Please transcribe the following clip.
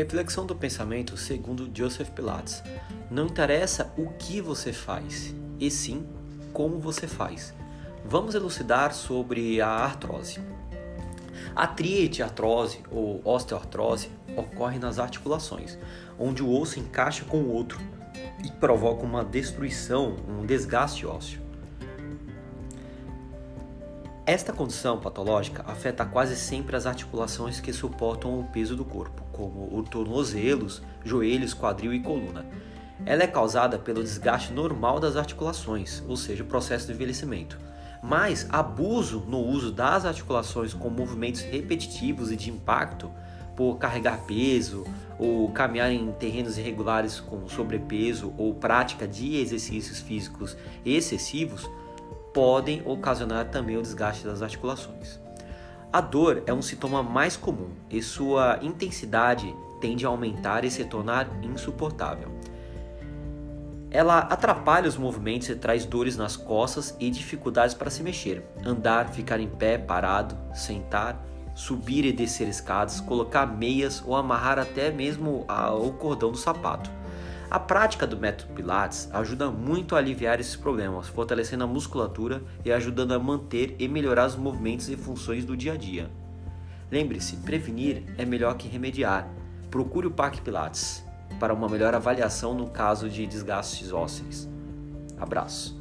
Reflexão do pensamento segundo Joseph Pilates. Não interessa o que você faz, e sim como você faz. Vamos elucidar sobre a artrose. A tríade artrose ou osteoartrose ocorre nas articulações, onde o osso encaixa com o outro e provoca uma destruição, um desgaste ósseo. Esta condição patológica afeta quase sempre as articulações que suportam o peso do corpo, como os tornozelos, joelhos, quadril e coluna. Ela é causada pelo desgaste normal das articulações, ou seja, o processo de envelhecimento. Mas abuso no uso das articulações com movimentos repetitivos e de impacto, por carregar peso ou caminhar em terrenos irregulares com sobrepeso ou prática de exercícios físicos excessivos, podem ocasionar também o desgaste das articulações. A dor é um sintoma mais comum e sua intensidade tende a aumentar e se tornar insuportável. Ela atrapalha os movimentos e traz dores nas costas e dificuldades para se mexer, andar, ficar em pé, parado, sentar, subir e descer escadas, colocar meias ou amarrar até mesmo o cordão do sapato. A prática do método Pilates ajuda muito a aliviar esses problemas, fortalecendo a musculatura e ajudando a manter e melhorar os movimentos e funções do dia a dia. Lembre-se, prevenir é melhor que remediar. Procure o Parque Pilates para uma melhor avaliação no caso de desgastes ósseos. Abraço.